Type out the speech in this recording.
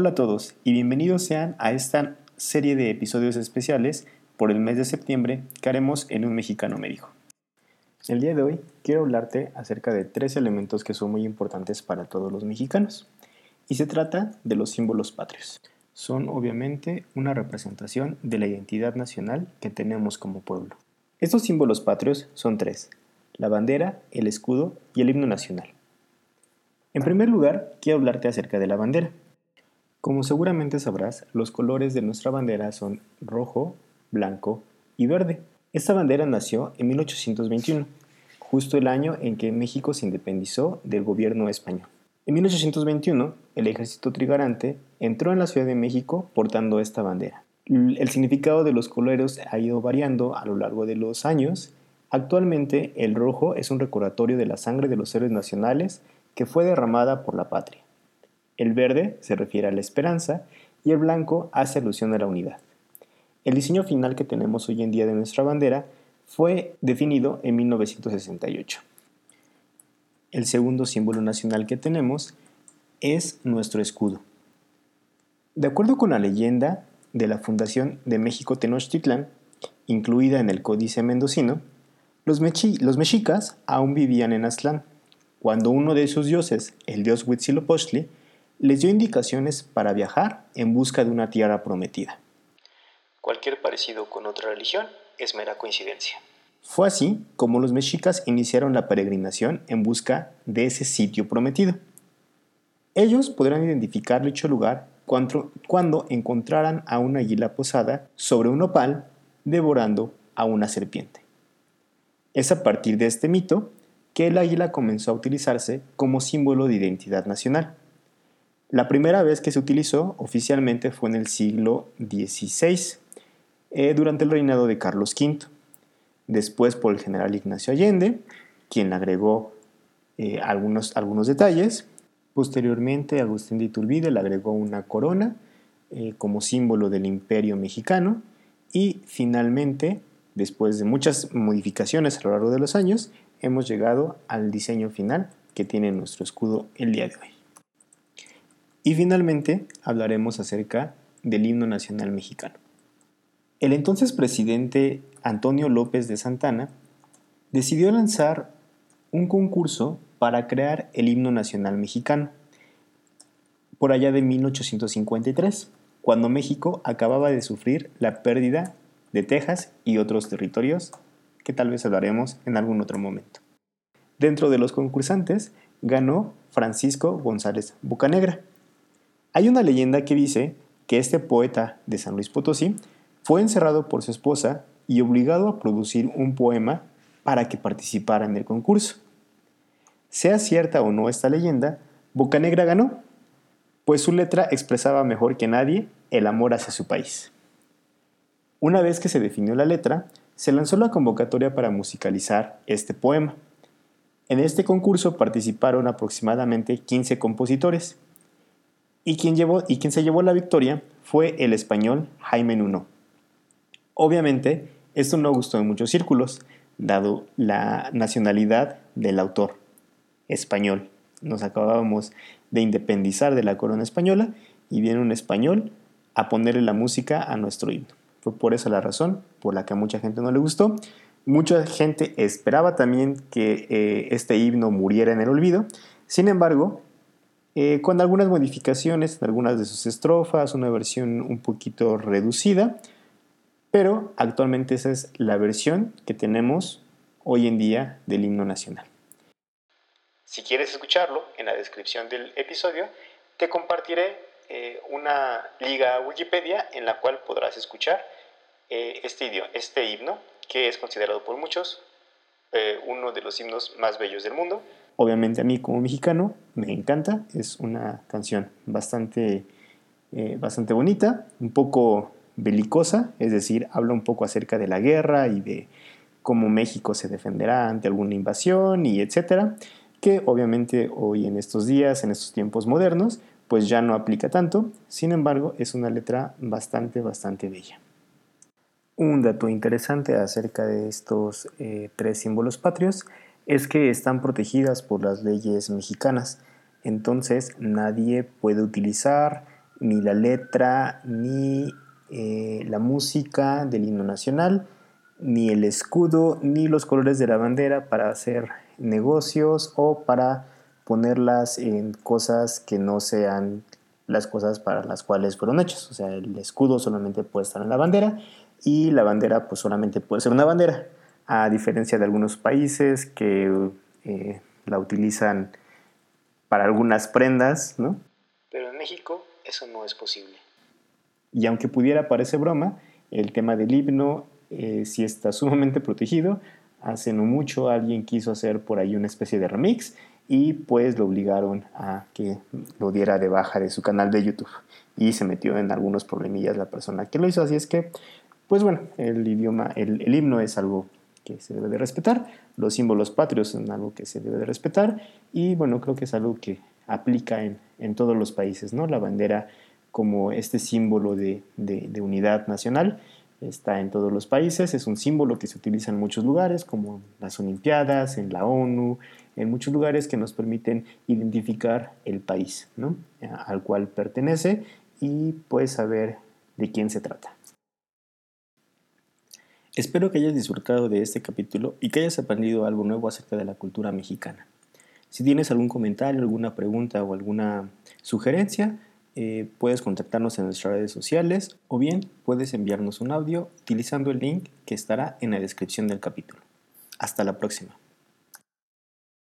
Hola a todos y bienvenidos sean a esta serie de episodios especiales por el mes de septiembre que haremos en Un Mexicano me dijo. El día de hoy quiero hablarte acerca de tres elementos que son muy importantes para todos los mexicanos y se trata de los símbolos patrios. Son obviamente una representación de la identidad nacional que tenemos como pueblo. Estos símbolos patrios son tres, la bandera, el escudo y el himno nacional. En primer lugar, quiero hablarte acerca de la bandera. Como seguramente sabrás, los colores de nuestra bandera son rojo, blanco y verde. Esta bandera nació en 1821, justo el año en que México se independizó del gobierno español. En 1821, el ejército trigarante entró en la Ciudad de México portando esta bandera. El significado de los colores ha ido variando a lo largo de los años. Actualmente, el rojo es un recordatorio de la sangre de los héroes nacionales que fue derramada por la patria. El verde se refiere a la esperanza y el blanco hace alusión a la unidad. El diseño final que tenemos hoy en día de nuestra bandera fue definido en 1968. El segundo símbolo nacional que tenemos es nuestro escudo. De acuerdo con la leyenda de la Fundación de México Tenochtitlán, incluida en el Códice Mendocino, los, los mexicas aún vivían en Aztlán, cuando uno de sus dioses, el dios Huitzilopochtli, les dio indicaciones para viajar en busca de una tierra prometida. Cualquier parecido con otra religión es mera coincidencia. Fue así como los mexicas iniciaron la peregrinación en busca de ese sitio prometido. Ellos podrán identificar dicho lugar cuando, cuando encontraran a una águila posada sobre un opal devorando a una serpiente. Es a partir de este mito que el águila comenzó a utilizarse como símbolo de identidad nacional. La primera vez que se utilizó oficialmente fue en el siglo XVI, eh, durante el reinado de Carlos V. Después por el general Ignacio Allende, quien agregó eh, algunos, algunos detalles. Posteriormente, Agustín de Iturbide le agregó una corona eh, como símbolo del imperio mexicano. Y finalmente, después de muchas modificaciones a lo largo de los años, hemos llegado al diseño final que tiene nuestro escudo el día de hoy. Y finalmente hablaremos acerca del himno nacional mexicano. El entonces presidente Antonio López de Santana decidió lanzar un concurso para crear el himno nacional mexicano, por allá de 1853, cuando México acababa de sufrir la pérdida de Texas y otros territorios que tal vez hablaremos en algún otro momento. Dentro de los concursantes ganó Francisco González Bucanegra, hay una leyenda que dice que este poeta de San Luis Potosí fue encerrado por su esposa y obligado a producir un poema para que participara en el concurso. Sea cierta o no esta leyenda, Bocanegra ganó, pues su letra expresaba mejor que nadie el amor hacia su país. Una vez que se definió la letra, se lanzó la convocatoria para musicalizar este poema. En este concurso participaron aproximadamente 15 compositores, y quien, llevó, y quien se llevó la victoria fue el español Jaime Nuno. Obviamente, esto no gustó en muchos círculos, dado la nacionalidad del autor español. Nos acabábamos de independizar de la corona española y viene un español a ponerle la música a nuestro himno. Fue por esa la razón por la que a mucha gente no le gustó. Mucha gente esperaba también que eh, este himno muriera en el olvido. Sin embargo, eh, con algunas modificaciones en algunas de sus estrofas, una versión un poquito reducida, pero actualmente esa es la versión que tenemos hoy en día del himno nacional. Si quieres escucharlo, en la descripción del episodio te compartiré eh, una liga Wikipedia en la cual podrás escuchar eh, este, este himno, que es considerado por muchos uno de los himnos más bellos del mundo. Obviamente a mí como mexicano me encanta, es una canción bastante, eh, bastante bonita, un poco belicosa, es decir, habla un poco acerca de la guerra y de cómo México se defenderá ante alguna invasión y etcétera, que obviamente hoy en estos días, en estos tiempos modernos, pues ya no aplica tanto, sin embargo es una letra bastante, bastante bella. Un dato interesante acerca de estos eh, tres símbolos patrios es que están protegidas por las leyes mexicanas. Entonces nadie puede utilizar ni la letra, ni eh, la música del himno nacional, ni el escudo, ni los colores de la bandera para hacer negocios o para ponerlas en cosas que no sean las cosas para las cuales fueron hechas. O sea, el escudo solamente puede estar en la bandera y la bandera pues solamente puede ser una bandera, a diferencia de algunos países que eh, la utilizan para algunas prendas, ¿no? Pero en México eso no es posible. Y aunque pudiera parecer broma, el tema del himno eh, sí está sumamente protegido. Hace no mucho alguien quiso hacer por ahí una especie de remix y pues lo obligaron a que lo diera de baja de su canal de YouTube y se metió en algunos problemillas la persona que lo hizo. Así es que, pues bueno, el idioma, el, el himno es algo que se debe de respetar, los símbolos patrios son algo que se debe de respetar y bueno, creo que es algo que aplica en, en todos los países, ¿no? La bandera como este símbolo de, de, unidad nacional está en todos los países, es un símbolo que se utiliza en muchos lugares, como las Olimpiadas, en la ONU, en muchos lugares que nos permiten identificar el país ¿no? al cual pertenece y pues saber de quién se trata. Espero que hayas disfrutado de este capítulo y que hayas aprendido algo nuevo acerca de la cultura mexicana. Si tienes algún comentario, alguna pregunta o alguna sugerencia, eh, puedes contactarnos en nuestras redes sociales o bien puedes enviarnos un audio utilizando el link que estará en la descripción del capítulo. Hasta la próxima.